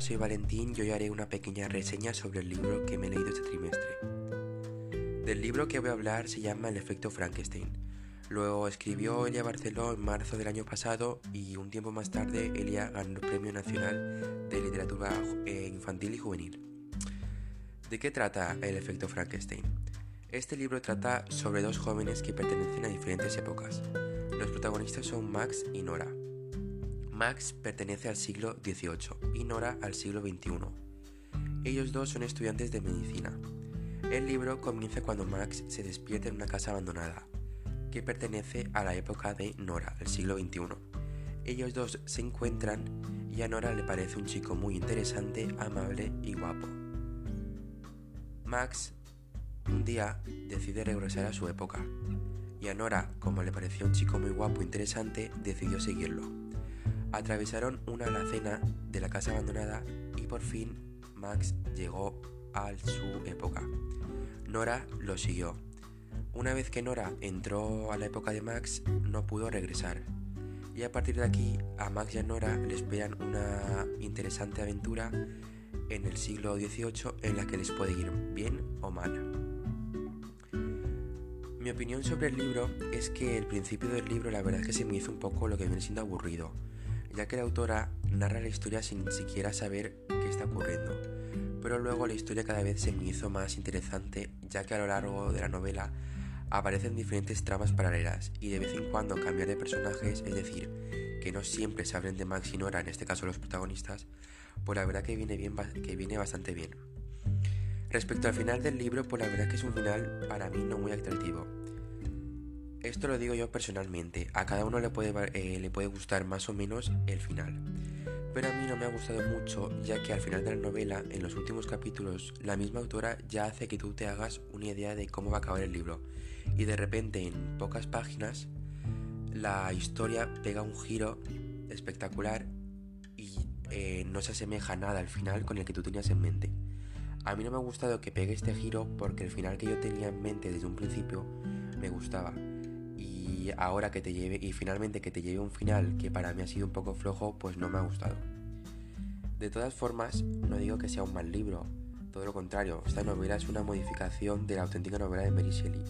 soy Valentín y hoy haré una pequeña reseña sobre el libro que me he leído este trimestre. Del libro que voy a hablar se llama El efecto Frankenstein. Lo escribió Elia Barceló en marzo del año pasado y un tiempo más tarde Elia ganó el Premio Nacional de Literatura eh, Infantil y Juvenil. ¿De qué trata El efecto Frankenstein? Este libro trata sobre dos jóvenes que pertenecen a diferentes épocas. Los protagonistas son Max y Nora. Max pertenece al siglo XVIII y Nora al siglo XXI. Ellos dos son estudiantes de medicina. El libro comienza cuando Max se despierta en una casa abandonada, que pertenece a la época de Nora, el siglo XXI. Ellos dos se encuentran y a Nora le parece un chico muy interesante, amable y guapo. Max un día decide regresar a su época y a Nora, como le pareció un chico muy guapo e interesante, decidió seguirlo. Atravesaron una alacena de la casa abandonada y por fin Max llegó a su época. Nora lo siguió. Una vez que Nora entró a la época de Max, no pudo regresar. Y a partir de aquí, a Max y a Nora les esperan una interesante aventura en el siglo XVIII en la que les puede ir bien o mal. Mi opinión sobre el libro es que el principio del libro la verdad es que se me hizo un poco lo que viene siendo aburrido ya que la autora narra la historia sin siquiera saber qué está ocurriendo. Pero luego la historia cada vez se me hizo más interesante, ya que a lo largo de la novela aparecen diferentes tramas paralelas y de vez en cuando cambiar de personajes, es decir, que no siempre se hablen de Max y Nora, en este caso los protagonistas, pues la verdad que viene, bien, que viene bastante bien. Respecto al final del libro, pues la verdad que es un final para mí no muy atractivo. Esto lo digo yo personalmente, a cada uno le puede, eh, le puede gustar más o menos el final. Pero a mí no me ha gustado mucho, ya que al final de la novela, en los últimos capítulos, la misma autora ya hace que tú te hagas una idea de cómo va a acabar el libro. Y de repente, en pocas páginas, la historia pega un giro espectacular y eh, no se asemeja nada al final con el que tú tenías en mente. A mí no me ha gustado que pegue este giro porque el final que yo tenía en mente desde un principio me gustaba y ahora que te lleve y finalmente que te lleve un final que para mí ha sido un poco flojo, pues no me ha gustado. De todas formas, no digo que sea un mal libro, todo lo contrario, esta novela es una modificación de la auténtica novela de Mary Shelley.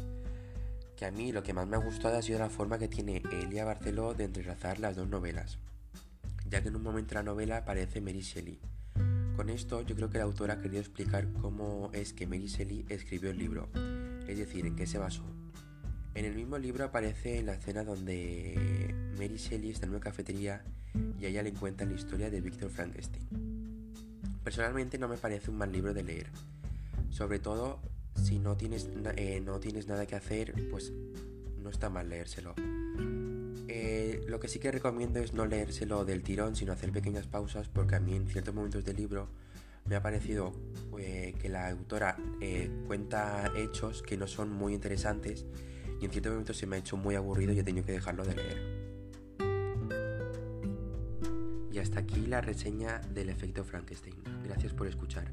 Que a mí lo que más me ha gustado ha sido la forma que tiene Elia Barceló de entrelazar las dos novelas, ya que en un momento la novela aparece Mary Shelley. Con esto yo creo que la autora ha querido explicar cómo es que Mary Shelley escribió el libro, es decir, en qué se basó. En el mismo libro aparece en la escena donde Mary Shelley está en una cafetería y a ella le cuenta la historia de Victor Frankenstein. Personalmente no me parece un mal libro de leer, sobre todo si no tienes, eh, no tienes nada que hacer, pues no está mal leérselo. Eh, lo que sí que recomiendo es no leérselo del tirón, sino hacer pequeñas pausas, porque a mí en ciertos momentos del libro me ha parecido eh, que la autora cuenta hechos que no son muy interesantes en cierto momento se me ha hecho muy aburrido y he tenido que dejarlo de leer. Y hasta aquí la reseña del efecto Frankenstein. Gracias por escuchar.